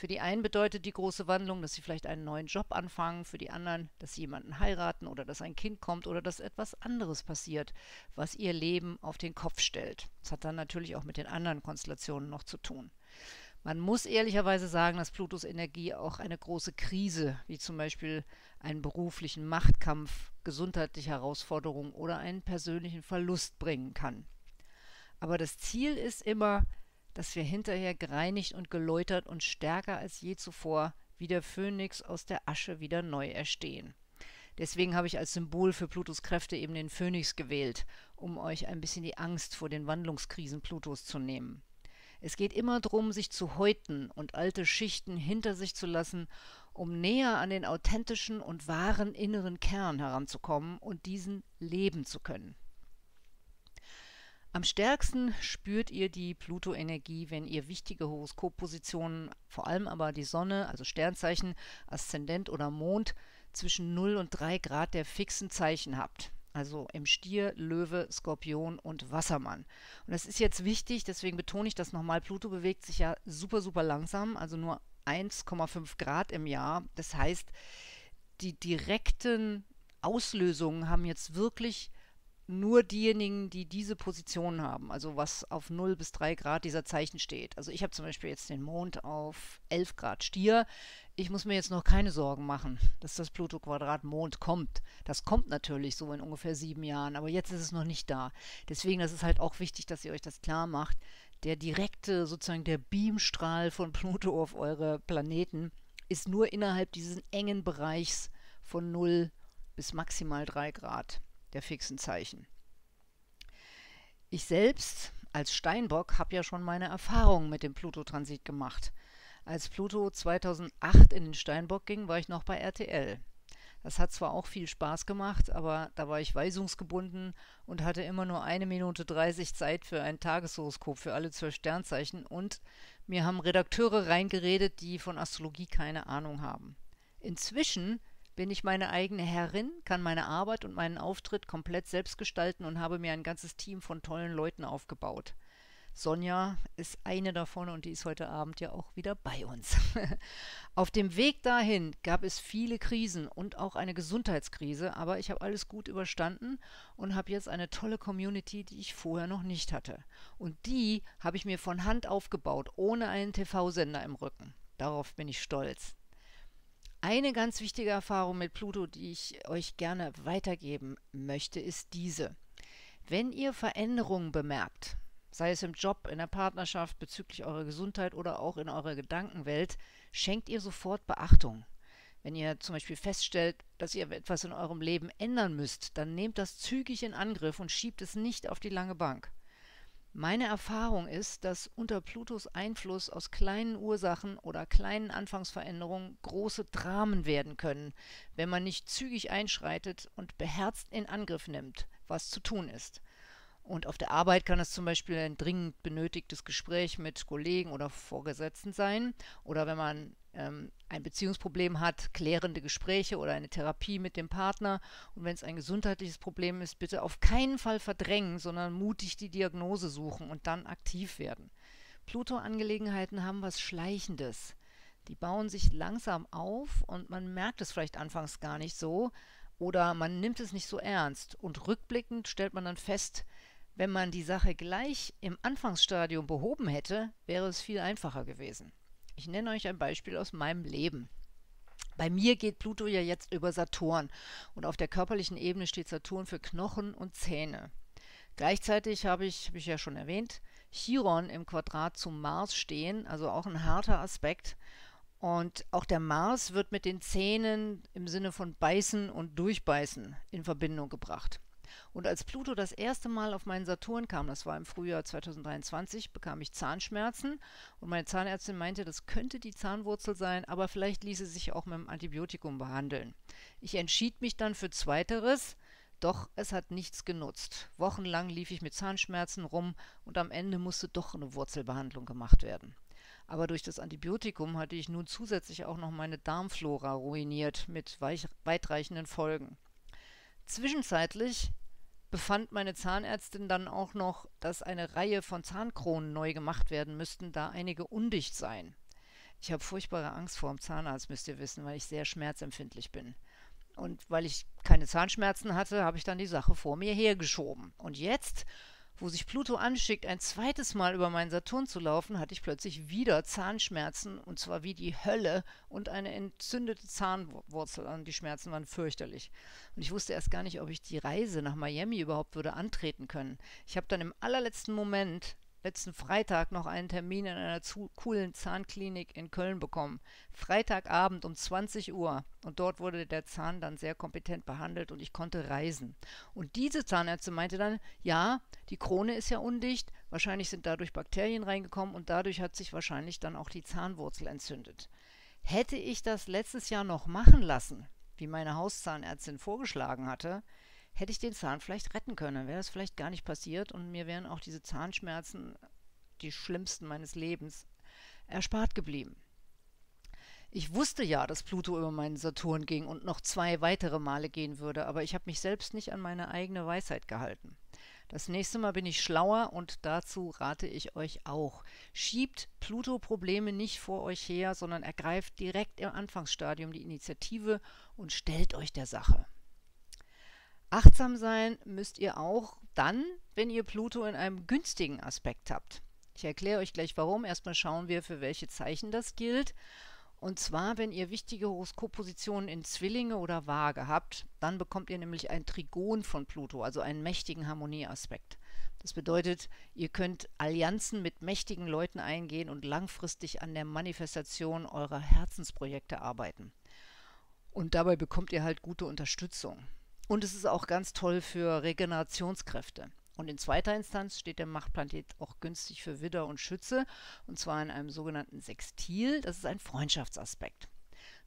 Für die einen bedeutet die große Wandlung, dass sie vielleicht einen neuen Job anfangen, für die anderen, dass sie jemanden heiraten oder dass ein Kind kommt oder dass etwas anderes passiert, was ihr Leben auf den Kopf stellt. Das hat dann natürlich auch mit den anderen Konstellationen noch zu tun. Man muss ehrlicherweise sagen, dass Plutos Energie auch eine große Krise, wie zum Beispiel einen beruflichen Machtkampf, gesundheitliche Herausforderungen oder einen persönlichen Verlust bringen kann. Aber das Ziel ist immer, dass wir hinterher gereinigt und geläutert und stärker als je zuvor wie der Phönix aus der Asche wieder neu erstehen. Deswegen habe ich als Symbol für Plutos Kräfte eben den Phönix gewählt, um euch ein bisschen die Angst vor den Wandlungskrisen Plutos zu nehmen. Es geht immer darum, sich zu häuten und alte Schichten hinter sich zu lassen, um näher an den authentischen und wahren inneren Kern heranzukommen und diesen leben zu können. Am stärksten spürt ihr die Pluto-Energie, wenn ihr wichtige Horoskoppositionen, vor allem aber die Sonne, also Sternzeichen, Aszendent oder Mond, zwischen 0 und 3 Grad der fixen Zeichen habt. Also im Stier, Löwe, Skorpion und Wassermann. Und das ist jetzt wichtig, deswegen betone ich das nochmal. Pluto bewegt sich ja super, super langsam, also nur 1,5 Grad im Jahr. Das heißt, die direkten Auslösungen haben jetzt wirklich nur diejenigen, die diese Position haben, also was auf 0 bis 3 Grad dieser Zeichen steht. Also ich habe zum Beispiel jetzt den Mond auf 11 Grad Stier. Ich muss mir jetzt noch keine Sorgen machen, dass das Pluto-Quadrat Mond kommt. Das kommt natürlich so in ungefähr sieben Jahren, aber jetzt ist es noch nicht da. Deswegen, das ist halt auch wichtig, dass ihr euch das klar macht. Der direkte, sozusagen der Beamstrahl von Pluto auf eure Planeten ist nur innerhalb dieses engen Bereichs von 0 bis maximal 3 Grad der fixen Zeichen. Ich selbst als Steinbock habe ja schon meine Erfahrungen mit dem Pluto-Transit gemacht. Als Pluto 2008 in den Steinbock ging, war ich noch bei RTL. Das hat zwar auch viel Spaß gemacht, aber da war ich weisungsgebunden und hatte immer nur eine Minute 30 Zeit für ein Tageshoroskop für alle zwölf Sternzeichen und mir haben Redakteure reingeredet, die von Astrologie keine Ahnung haben. Inzwischen bin ich meine eigene Herrin, kann meine Arbeit und meinen Auftritt komplett selbst gestalten und habe mir ein ganzes Team von tollen Leuten aufgebaut. Sonja ist eine davon und die ist heute Abend ja auch wieder bei uns. Auf dem Weg dahin gab es viele Krisen und auch eine Gesundheitskrise, aber ich habe alles gut überstanden und habe jetzt eine tolle Community, die ich vorher noch nicht hatte. Und die habe ich mir von Hand aufgebaut, ohne einen TV-Sender im Rücken. Darauf bin ich stolz. Eine ganz wichtige Erfahrung mit Pluto, die ich euch gerne weitergeben möchte, ist diese. Wenn ihr Veränderungen bemerkt, sei es im Job, in der Partnerschaft, bezüglich eurer Gesundheit oder auch in eurer Gedankenwelt, schenkt ihr sofort Beachtung. Wenn ihr zum Beispiel feststellt, dass ihr etwas in eurem Leben ändern müsst, dann nehmt das zügig in Angriff und schiebt es nicht auf die lange Bank. Meine Erfahrung ist, dass unter Plutos Einfluss aus kleinen Ursachen oder kleinen Anfangsveränderungen große Dramen werden können, wenn man nicht zügig einschreitet und beherzt in Angriff nimmt, was zu tun ist. Und auf der Arbeit kann es zum Beispiel ein dringend benötigtes Gespräch mit Kollegen oder Vorgesetzten sein. Oder wenn man ähm, ein Beziehungsproblem hat, klärende Gespräche oder eine Therapie mit dem Partner. Und wenn es ein gesundheitliches Problem ist, bitte auf keinen Fall verdrängen, sondern mutig die Diagnose suchen und dann aktiv werden. Pluto-Angelegenheiten haben was Schleichendes. Die bauen sich langsam auf und man merkt es vielleicht anfangs gar nicht so oder man nimmt es nicht so ernst. Und rückblickend stellt man dann fest, wenn man die Sache gleich im Anfangsstadium behoben hätte, wäre es viel einfacher gewesen. Ich nenne euch ein Beispiel aus meinem Leben. Bei mir geht Pluto ja jetzt über Saturn und auf der körperlichen Ebene steht Saturn für Knochen und Zähne. Gleichzeitig habe ich, habe ich ja schon erwähnt, Chiron im Quadrat zum Mars stehen, also auch ein harter Aspekt. Und auch der Mars wird mit den Zähnen im Sinne von Beißen und Durchbeißen in Verbindung gebracht. Und als Pluto das erste Mal auf meinen Saturn kam, das war im Frühjahr 2023, bekam ich Zahnschmerzen und meine Zahnärztin meinte, das könnte die Zahnwurzel sein, aber vielleicht ließe sich auch mit einem Antibiotikum behandeln. Ich entschied mich dann für Zweiteres, doch es hat nichts genutzt. Wochenlang lief ich mit Zahnschmerzen rum und am Ende musste doch eine Wurzelbehandlung gemacht werden. Aber durch das Antibiotikum hatte ich nun zusätzlich auch noch meine Darmflora ruiniert mit weitreichenden Folgen. Zwischenzeitlich befand meine Zahnärztin dann auch noch, dass eine Reihe von Zahnkronen neu gemacht werden müssten, da einige undicht seien. Ich habe furchtbare Angst vor dem Zahnarzt, müsst ihr wissen, weil ich sehr schmerzempfindlich bin. Und weil ich keine Zahnschmerzen hatte, habe ich dann die Sache vor mir hergeschoben. Und jetzt wo sich Pluto anschickt, ein zweites Mal über meinen Saturn zu laufen, hatte ich plötzlich wieder Zahnschmerzen und zwar wie die Hölle und eine entzündete Zahnwurzel. Und die Schmerzen waren fürchterlich. Und ich wusste erst gar nicht, ob ich die Reise nach Miami überhaupt würde antreten können. Ich habe dann im allerletzten Moment letzten Freitag noch einen Termin in einer coolen Zahnklinik in Köln bekommen. Freitagabend um 20 Uhr. Und dort wurde der Zahn dann sehr kompetent behandelt und ich konnte reisen. Und diese Zahnärztin meinte dann, ja, die Krone ist ja undicht, wahrscheinlich sind dadurch Bakterien reingekommen und dadurch hat sich wahrscheinlich dann auch die Zahnwurzel entzündet. Hätte ich das letztes Jahr noch machen lassen, wie meine Hauszahnärztin vorgeschlagen hatte, hätte ich den Zahn vielleicht retten können. Wäre das vielleicht gar nicht passiert und mir wären auch diese Zahnschmerzen, die schlimmsten meines Lebens, erspart geblieben. Ich wusste ja, dass Pluto über meinen Saturn ging und noch zwei weitere Male gehen würde, aber ich habe mich selbst nicht an meine eigene Weisheit gehalten. Das nächste Mal bin ich schlauer und dazu rate ich euch auch. Schiebt Pluto-Probleme nicht vor euch her, sondern ergreift direkt im Anfangsstadium die Initiative und stellt euch der Sache. Achtsam sein müsst ihr auch dann, wenn ihr Pluto in einem günstigen Aspekt habt. Ich erkläre euch gleich warum. Erstmal schauen wir, für welche Zeichen das gilt. Und zwar, wenn ihr wichtige Horoskoppositionen in Zwillinge oder Waage habt, dann bekommt ihr nämlich ein Trigon von Pluto, also einen mächtigen Harmonieaspekt. Das bedeutet, ihr könnt Allianzen mit mächtigen Leuten eingehen und langfristig an der Manifestation eurer Herzensprojekte arbeiten. Und dabei bekommt ihr halt gute Unterstützung. Und es ist auch ganz toll für Regenerationskräfte. Und in zweiter Instanz steht der Machtplanet auch günstig für Widder und Schütze, und zwar in einem sogenannten Sextil. Das ist ein Freundschaftsaspekt.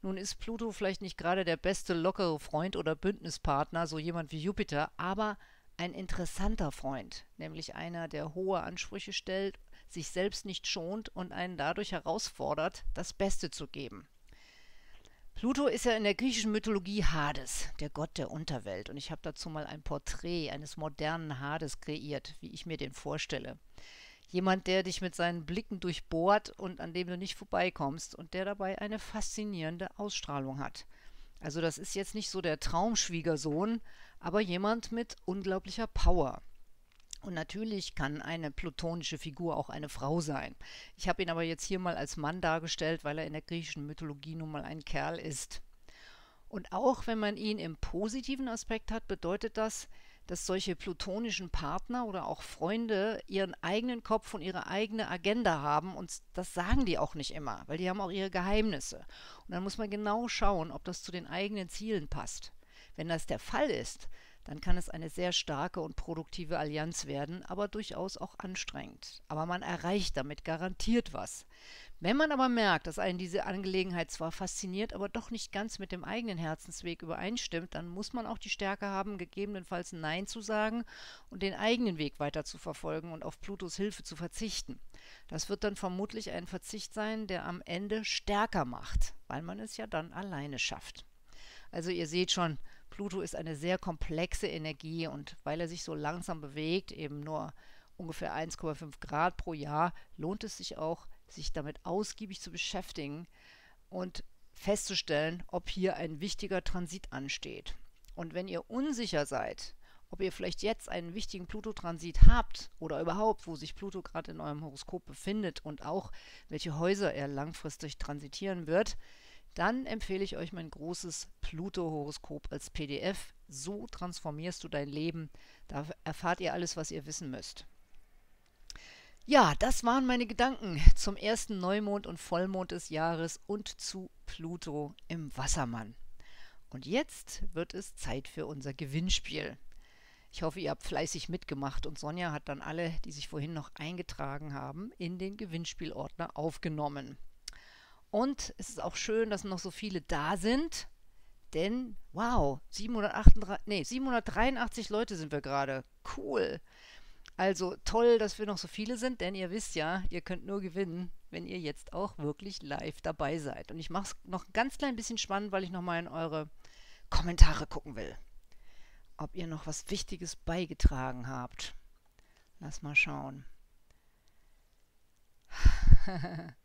Nun ist Pluto vielleicht nicht gerade der beste lockere Freund oder Bündnispartner, so jemand wie Jupiter, aber ein interessanter Freund, nämlich einer, der hohe Ansprüche stellt, sich selbst nicht schont und einen dadurch herausfordert, das Beste zu geben. Pluto ist ja in der griechischen Mythologie Hades, der Gott der Unterwelt. Und ich habe dazu mal ein Porträt eines modernen Hades kreiert, wie ich mir den vorstelle. Jemand, der dich mit seinen Blicken durchbohrt und an dem du nicht vorbeikommst und der dabei eine faszinierende Ausstrahlung hat. Also das ist jetzt nicht so der Traumschwiegersohn, aber jemand mit unglaublicher Power. Und natürlich kann eine plutonische Figur auch eine Frau sein. Ich habe ihn aber jetzt hier mal als Mann dargestellt, weil er in der griechischen Mythologie nun mal ein Kerl ist. Und auch wenn man ihn im positiven Aspekt hat, bedeutet das, dass solche plutonischen Partner oder auch Freunde ihren eigenen Kopf und ihre eigene Agenda haben und das sagen die auch nicht immer, weil die haben auch ihre Geheimnisse. Und dann muss man genau schauen, ob das zu den eigenen Zielen passt. Wenn das der Fall ist, dann kann es eine sehr starke und produktive Allianz werden, aber durchaus auch anstrengend. Aber man erreicht damit garantiert was. Wenn man aber merkt, dass einen diese Angelegenheit zwar fasziniert, aber doch nicht ganz mit dem eigenen Herzensweg übereinstimmt, dann muss man auch die Stärke haben, gegebenenfalls Nein zu sagen und den eigenen Weg weiter zu verfolgen und auf Plutos Hilfe zu verzichten. Das wird dann vermutlich ein Verzicht sein, der am Ende stärker macht, weil man es ja dann alleine schafft. Also ihr seht schon, Pluto ist eine sehr komplexe Energie und weil er sich so langsam bewegt, eben nur ungefähr 1,5 Grad pro Jahr, lohnt es sich auch, sich damit ausgiebig zu beschäftigen und festzustellen, ob hier ein wichtiger Transit ansteht. Und wenn ihr unsicher seid, ob ihr vielleicht jetzt einen wichtigen Pluto-Transit habt oder überhaupt, wo sich Pluto gerade in eurem Horoskop befindet und auch welche Häuser er langfristig transitieren wird, dann empfehle ich euch mein großes Pluto-Horoskop als PDF. So transformierst du dein Leben. Da erfahrt ihr alles, was ihr wissen müsst. Ja, das waren meine Gedanken zum ersten Neumond und Vollmond des Jahres und zu Pluto im Wassermann. Und jetzt wird es Zeit für unser Gewinnspiel. Ich hoffe, ihr habt fleißig mitgemacht und Sonja hat dann alle, die sich vorhin noch eingetragen haben, in den Gewinnspielordner aufgenommen. Und es ist auch schön, dass noch so viele da sind. Denn, wow, 738, nee, 783 Leute sind wir gerade. Cool. Also toll, dass wir noch so viele sind, denn ihr wisst ja, ihr könnt nur gewinnen, wenn ihr jetzt auch wirklich live dabei seid. Und ich mache es noch ein ganz klein bisschen spannend, weil ich nochmal in eure Kommentare gucken will. Ob ihr noch was Wichtiges beigetragen habt. Lass mal schauen.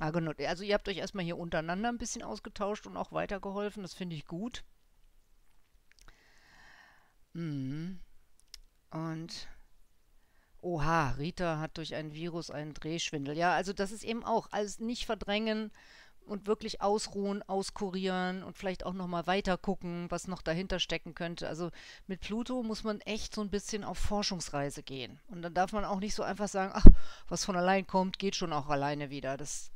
Also ihr habt euch erstmal hier untereinander ein bisschen ausgetauscht und auch weitergeholfen. Das finde ich gut. Mhm. Und oha, Rita hat durch ein Virus einen Drehschwindel. Ja, also das ist eben auch alles nicht verdrängen und wirklich ausruhen, auskurieren und vielleicht auch nochmal weiter gucken, was noch dahinter stecken könnte. Also mit Pluto muss man echt so ein bisschen auf Forschungsreise gehen. Und dann darf man auch nicht so einfach sagen, ach, was von allein kommt, geht schon auch alleine wieder. Das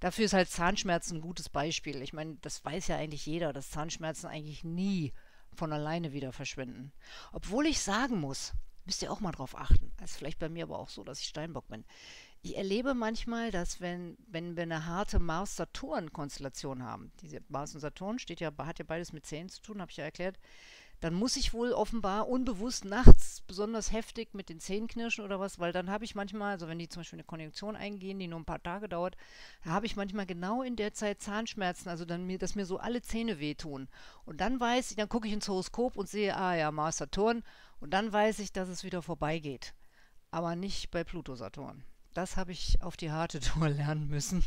Dafür ist halt Zahnschmerzen ein gutes Beispiel. Ich meine, das weiß ja eigentlich jeder, dass Zahnschmerzen eigentlich nie von alleine wieder verschwinden. Obwohl ich sagen muss, müsst ihr auch mal drauf achten. Das ist vielleicht bei mir aber auch so, dass ich Steinbock bin. Ich erlebe manchmal, dass wenn, wenn wir eine harte Mars-Saturn-Konstellation haben, diese Mars und Saturn steht ja, hat ja beides mit Zähnen zu tun, habe ich ja erklärt, dann muss ich wohl offenbar unbewusst nachts besonders heftig mit den Zähnen knirschen oder was, weil dann habe ich manchmal, also wenn die zum Beispiel eine Konjunktion eingehen, die nur ein paar Tage dauert, habe ich manchmal genau in der Zeit Zahnschmerzen, also dann mir, dass mir so alle Zähne wehtun. Und dann weiß ich, dann gucke ich ins Horoskop und sehe, ah ja, Mars Saturn, und dann weiß ich, dass es wieder vorbeigeht. Aber nicht bei Pluto Saturn. Das habe ich auf die harte Tour lernen müssen.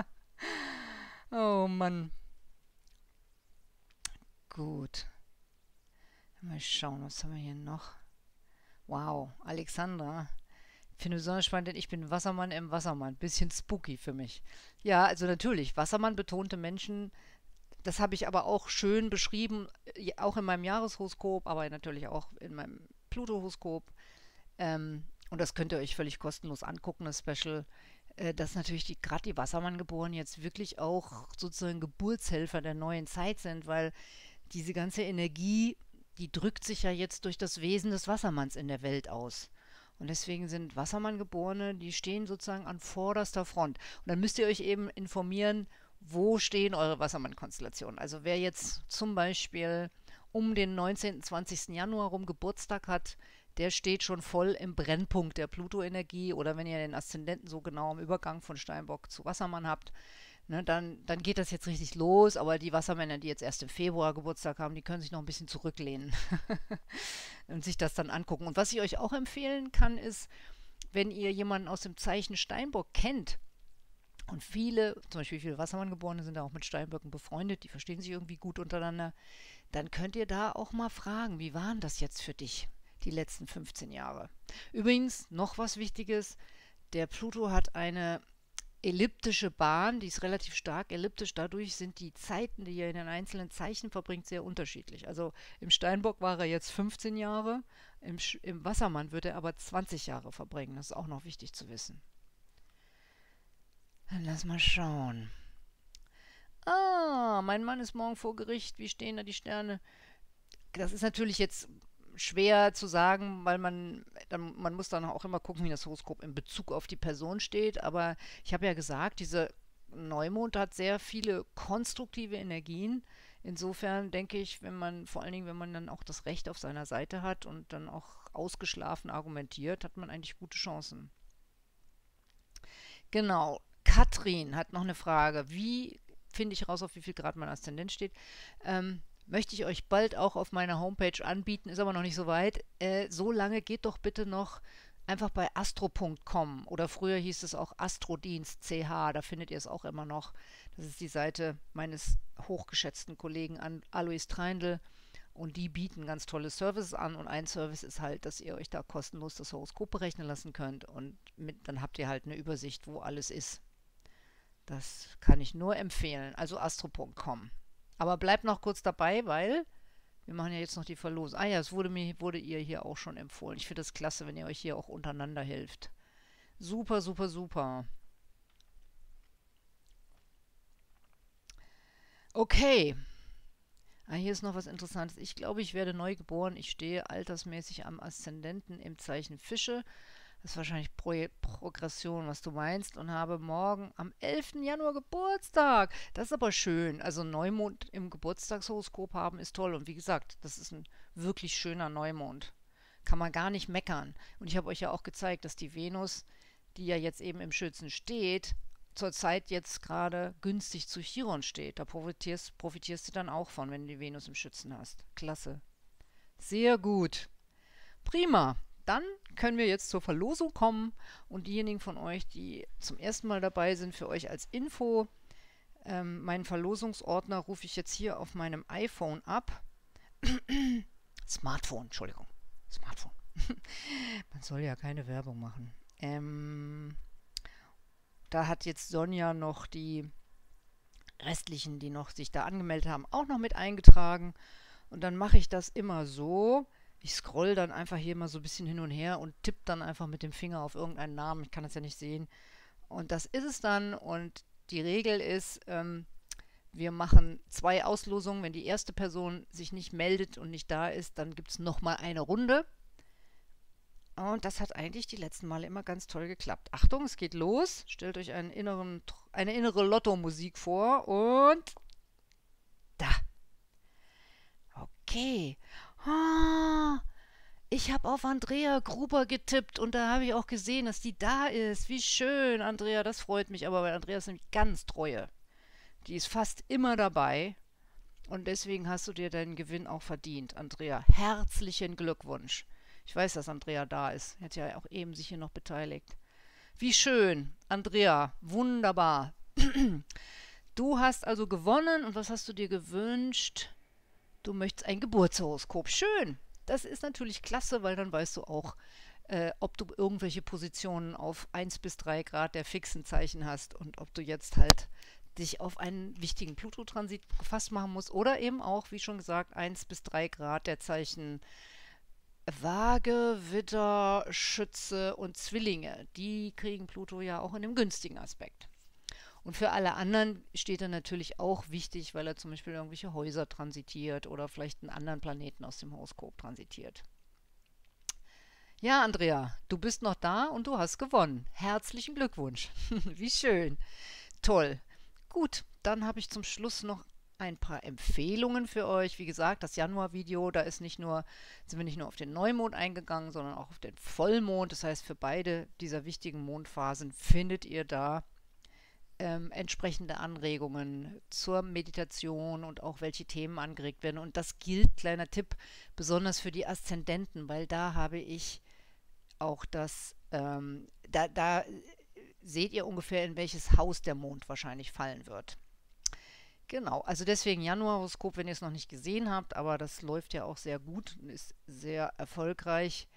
oh Mann. Gut. Mal schauen, was haben wir hier noch? Wow, Alexandra. Finde besonders spannend, denn ich bin Wassermann im Wassermann. Bisschen spooky für mich. Ja, also natürlich, Wassermann betonte Menschen, das habe ich aber auch schön beschrieben, äh, auch in meinem Jahreshoroskop, aber natürlich auch in meinem Pluto-Horoskop. Ähm, und das könnt ihr euch völlig kostenlos angucken, das Special. Äh, dass natürlich die, gerade die Wassermann-Geborenen jetzt wirklich auch sozusagen Geburtshelfer der neuen Zeit sind, weil diese ganze Energie, die drückt sich ja jetzt durch das Wesen des Wassermanns in der Welt aus. Und deswegen sind Wassermann-Geborene, die stehen sozusagen an vorderster Front. Und dann müsst ihr euch eben informieren, wo stehen eure Wassermann-Konstellationen. Also wer jetzt zum Beispiel um den 19. 20. Januar rum Geburtstag hat, der steht schon voll im Brennpunkt der Pluto-Energie. Oder wenn ihr den Aszendenten so genau im Übergang von Steinbock zu Wassermann habt, ne, dann, dann geht das jetzt richtig los. Aber die Wassermänner, die jetzt erst im Februar Geburtstag haben, die können sich noch ein bisschen zurücklehnen und sich das dann angucken. Und was ich euch auch empfehlen kann, ist, wenn ihr jemanden aus dem Zeichen Steinbock kennt, und viele, zum Beispiel viele Wassermann-Geborene sind da auch mit Steinböcken befreundet, die verstehen sich irgendwie gut untereinander. Dann könnt ihr da auch mal fragen, wie waren das jetzt für dich, die letzten 15 Jahre? Übrigens, noch was Wichtiges, der Pluto hat eine elliptische Bahn, die ist relativ stark elliptisch. Dadurch sind die Zeiten, die er in den einzelnen Zeichen verbringt, sehr unterschiedlich. Also im Steinbock war er jetzt 15 Jahre, im, im Wassermann wird er aber 20 Jahre verbringen. Das ist auch noch wichtig zu wissen. Dann lass mal schauen. Ah, mein Mann ist morgen vor Gericht. Wie stehen da die Sterne? Das ist natürlich jetzt schwer zu sagen, weil man, dann, man muss dann auch immer gucken, wie das Horoskop in Bezug auf die Person steht. Aber ich habe ja gesagt, diese Neumond hat sehr viele konstruktive Energien. Insofern denke ich, wenn man, vor allen Dingen, wenn man dann auch das Recht auf seiner Seite hat und dann auch ausgeschlafen argumentiert, hat man eigentlich gute Chancen. Genau. Katrin hat noch eine Frage. Wie finde ich raus, auf wie viel Grad mein Aszendent steht? Ähm, möchte ich euch bald auch auf meiner Homepage anbieten, ist aber noch nicht so weit. Äh, so lange geht doch bitte noch einfach bei astro.com oder früher hieß es auch Astrodienst CH, da findet ihr es auch immer noch. Das ist die Seite meines hochgeschätzten Kollegen Alois Treindl und die bieten ganz tolle Services an und ein Service ist halt, dass ihr euch da kostenlos das Horoskop berechnen lassen könnt und mit, dann habt ihr halt eine Übersicht, wo alles ist. Das kann ich nur empfehlen. Also astro.com. Aber bleibt noch kurz dabei, weil wir machen ja jetzt noch die Verlosung. Ah ja, es wurde mir wurde ihr hier auch schon empfohlen. Ich finde das klasse, wenn ihr euch hier auch untereinander hilft. Super, super, super. Okay. Ah, hier ist noch was Interessantes. Ich glaube, ich werde neu geboren. Ich stehe altersmäßig am Aszendenten im Zeichen Fische das ist wahrscheinlich Pro Progression, was du meinst, und habe morgen am 11. Januar Geburtstag. Das ist aber schön. Also Neumond im Geburtstagshoroskop haben ist toll. Und wie gesagt, das ist ein wirklich schöner Neumond. Kann man gar nicht meckern. Und ich habe euch ja auch gezeigt, dass die Venus, die ja jetzt eben im Schützen steht, zurzeit jetzt gerade günstig zu Chiron steht. Da profitierst, profitierst du dann auch von, wenn du die Venus im Schützen hast. Klasse. Sehr gut. Prima dann können wir jetzt zur Verlosung kommen und diejenigen von euch, die zum ersten Mal dabei sind, für euch als Info, ähm, meinen Verlosungsordner rufe ich jetzt hier auf meinem iPhone ab. Smartphone, Entschuldigung. Smartphone. Man soll ja keine Werbung machen. Ähm, da hat jetzt Sonja noch die restlichen, die noch sich da angemeldet haben, auch noch mit eingetragen. Und dann mache ich das immer so, ich scroll dann einfach hier mal so ein bisschen hin und her und tippe dann einfach mit dem Finger auf irgendeinen Namen. Ich kann das ja nicht sehen. Und das ist es dann. Und die Regel ist, ähm, wir machen zwei Auslosungen. Wenn die erste Person sich nicht meldet und nicht da ist, dann gibt es nochmal eine Runde. Und das hat eigentlich die letzten Male immer ganz toll geklappt. Achtung, es geht los. Stellt euch einen inneren, eine innere Lotto-Musik vor und da. Okay. Ah, ich habe auf Andrea Gruber getippt und da habe ich auch gesehen, dass die da ist. Wie schön, Andrea, das freut mich aber, weil Andrea ist nämlich ganz treue. Die ist fast immer dabei und deswegen hast du dir deinen Gewinn auch verdient, Andrea. Herzlichen Glückwunsch. Ich weiß, dass Andrea da ist. Hat ja auch eben sich hier noch beteiligt. Wie schön, Andrea. Wunderbar. Du hast also gewonnen und was hast du dir gewünscht? Du möchtest ein Geburtshoroskop. Schön. Das ist natürlich klasse, weil dann weißt du auch, äh, ob du irgendwelche Positionen auf 1 bis 3 Grad der fixen Zeichen hast und ob du jetzt halt dich auf einen wichtigen Pluto-Transit gefasst machen musst oder eben auch, wie schon gesagt, 1 bis 3 Grad der Zeichen Waage, Witter, Schütze und Zwillinge. Die kriegen Pluto ja auch in einem günstigen Aspekt. Und für alle anderen steht er natürlich auch wichtig, weil er zum Beispiel irgendwelche Häuser transitiert oder vielleicht einen anderen Planeten aus dem Horoskop transitiert. Ja, Andrea, du bist noch da und du hast gewonnen. Herzlichen Glückwunsch. Wie schön. Toll. Gut, dann habe ich zum Schluss noch ein paar Empfehlungen für euch. Wie gesagt, das Januar-Video, da ist nicht nur, sind wir nicht nur auf den Neumond eingegangen, sondern auch auf den Vollmond. Das heißt, für beide dieser wichtigen Mondphasen findet ihr da ähm, entsprechende Anregungen zur Meditation und auch welche Themen angeregt werden. Und das gilt, kleiner Tipp, besonders für die Aszendenten, weil da habe ich auch das, ähm, da, da seht ihr ungefähr, in welches Haus der Mond wahrscheinlich fallen wird. Genau, also deswegen Januarhoroskop, wenn ihr es noch nicht gesehen habt, aber das läuft ja auch sehr gut und ist sehr erfolgreich.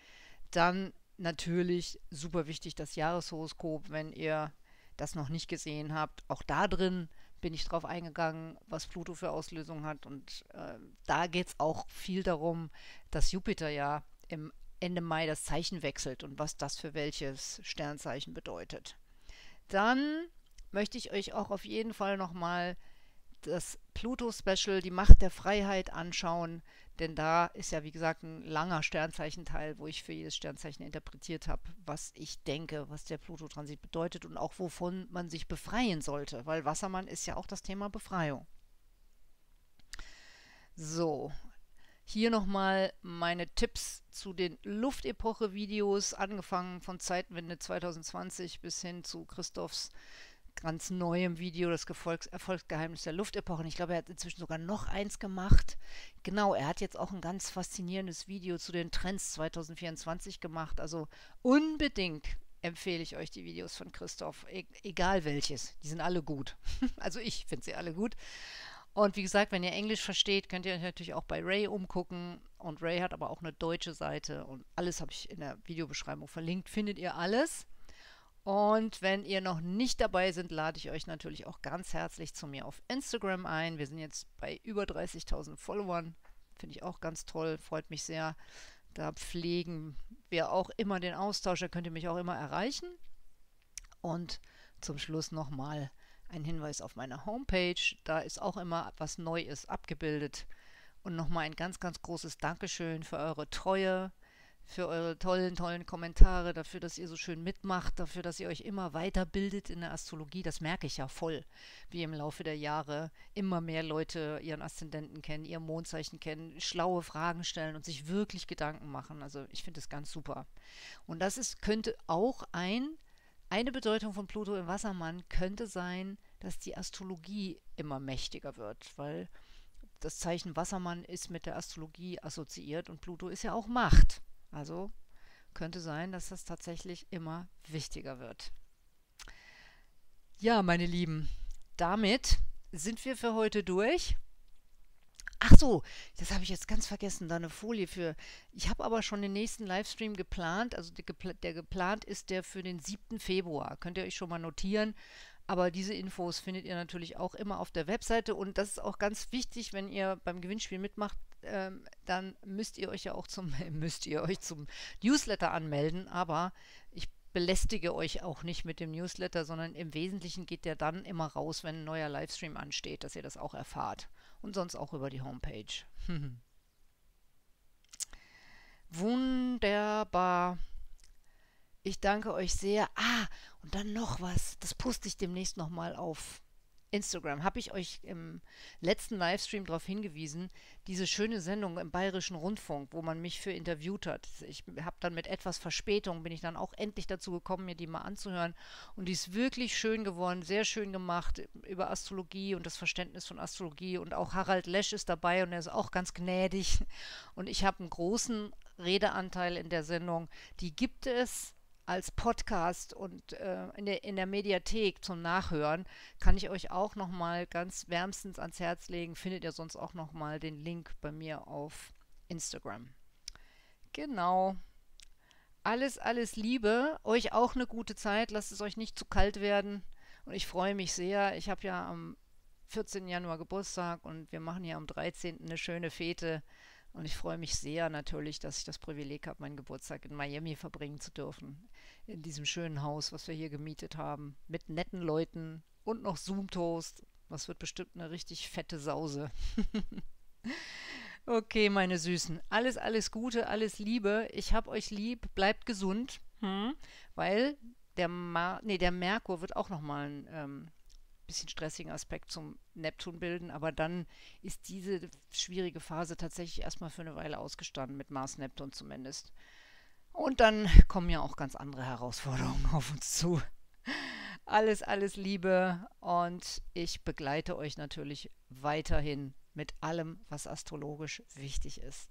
Dann natürlich super wichtig das Jahreshoroskop, wenn ihr das noch nicht gesehen habt. Auch da drin bin ich drauf eingegangen, was Pluto für Auslösungen hat. Und äh, da geht es auch viel darum, dass Jupiter ja im Ende Mai das Zeichen wechselt und was das für welches Sternzeichen bedeutet. Dann möchte ich euch auch auf jeden Fall nochmal das Pluto-Special, die Macht der Freiheit anschauen, denn da ist ja, wie gesagt, ein langer Sternzeichenteil, wo ich für jedes Sternzeichen interpretiert habe, was ich denke, was der Pluto-Transit bedeutet und auch wovon man sich befreien sollte, weil Wassermann ist ja auch das Thema Befreiung. So, hier nochmal meine Tipps zu den Luftepoche-Videos, angefangen von Zeitwende 2020 bis hin zu Christophs ganz neuem Video, das Gefolgs Erfolgsgeheimnis der Luftepoche. Und ich glaube, er hat inzwischen sogar noch eins gemacht. Genau, er hat jetzt auch ein ganz faszinierendes Video zu den Trends 2024 gemacht. Also unbedingt empfehle ich euch die Videos von Christoph, e egal welches. Die sind alle gut. also ich finde sie alle gut. Und wie gesagt, wenn ihr Englisch versteht, könnt ihr euch natürlich auch bei Ray umgucken. Und Ray hat aber auch eine deutsche Seite und alles habe ich in der Videobeschreibung verlinkt. Findet ihr alles. Und wenn ihr noch nicht dabei seid, lade ich euch natürlich auch ganz herzlich zu mir auf Instagram ein. Wir sind jetzt bei über 30.000 Followern. Finde ich auch ganz toll, freut mich sehr. Da pflegen wir auch immer den Austausch. Da könnt ihr mich auch immer erreichen. Und zum Schluss nochmal ein Hinweis auf meiner Homepage. Da ist auch immer was Neues abgebildet. Und nochmal ein ganz, ganz großes Dankeschön für eure Treue, für eure tollen, tollen Kommentare, dafür, dass ihr so schön mitmacht, dafür, dass ihr euch immer weiterbildet in der Astrologie. Das merke ich ja voll, wie im Laufe der Jahre immer mehr Leute ihren Aszendenten kennen, ihr Mondzeichen kennen, schlaue Fragen stellen und sich wirklich Gedanken machen. Also ich finde das ganz super. Und das ist, könnte auch ein eine Bedeutung von Pluto im Wassermann könnte sein, dass die Astrologie immer mächtiger wird, weil das Zeichen Wassermann ist mit der Astrologie assoziiert und Pluto ist ja auch Macht. Also könnte sein, dass das tatsächlich immer wichtiger wird. Ja, meine Lieben, damit sind wir für heute durch. Ach so, das habe ich jetzt ganz vergessen, da eine Folie für. Ich habe aber schon den nächsten Livestream geplant. Also der, der, geplant ist der für den 7. Februar. Könnt ihr euch schon mal notieren. Aber diese Infos findet ihr natürlich auch immer auf der Webseite. Und das ist auch ganz wichtig, wenn ihr beim Gewinnspiel mitmacht, ähm, dann müsst ihr euch ja auch zum, müsst ihr euch zum Newsletter anmelden. Aber ich belästige euch auch nicht mit dem Newsletter, sondern im Wesentlichen geht der dann immer raus, wenn ein neuer Livestream ansteht, dass ihr das auch erfahrt und sonst auch über die Homepage. Wunderbar. Ich danke euch sehr. Ah, und dann noch was. Das poste ich demnächst nochmal auf Instagram habe ich euch im letzten Livestream darauf hingewiesen, diese schöne Sendung im Bayerischen Rundfunk, wo man mich für interviewt hat. Ich habe dann mit etwas Verspätung, bin ich dann auch endlich dazu gekommen, mir die mal anzuhören. Und die ist wirklich schön geworden, sehr schön gemacht über Astrologie und das Verständnis von Astrologie. Und auch Harald Lesch ist dabei und er ist auch ganz gnädig. Und ich habe einen großen Redeanteil in der Sendung. Die gibt es als Podcast und äh, in, der, in der Mediathek zum Nachhören, kann ich euch auch nochmal ganz wärmstens ans Herz legen. Findet ihr sonst auch nochmal den Link bei mir auf Instagram. Genau. Alles, alles Liebe. Euch auch eine gute Zeit. Lasst es euch nicht zu kalt werden. Und ich freue mich sehr. Ich habe ja am 14. Januar Geburtstag und wir machen ja am 13. eine schöne Fete. Und ich freue mich sehr natürlich, dass ich das Privileg habe, meinen Geburtstag in Miami verbringen zu dürfen. In diesem schönen Haus, was wir hier gemietet haben. Mit netten Leuten und noch Zoom-Toast. Das wird bestimmt eine richtig fette Sause. okay, meine Süßen. Alles, alles Gute, alles Liebe. Ich hab euch lieb. Bleibt gesund. Hm? Weil der, Ma nee, der Merkur wird auch nochmal ein ähm, bisschen stressigen Aspekt zum Neptun bilden, aber dann ist diese schwierige Phase tatsächlich erstmal für eine Weile ausgestanden, mit Mars-Neptun zumindest. Und dann kommen ja auch ganz andere Herausforderungen auf uns zu. Alles, alles Liebe und ich begleite euch natürlich weiterhin mit allem, was astrologisch wichtig ist.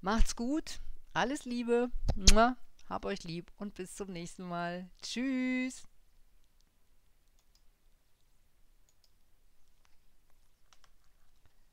Macht's gut, alles Liebe, hab euch lieb und bis zum nächsten Mal. Tschüss.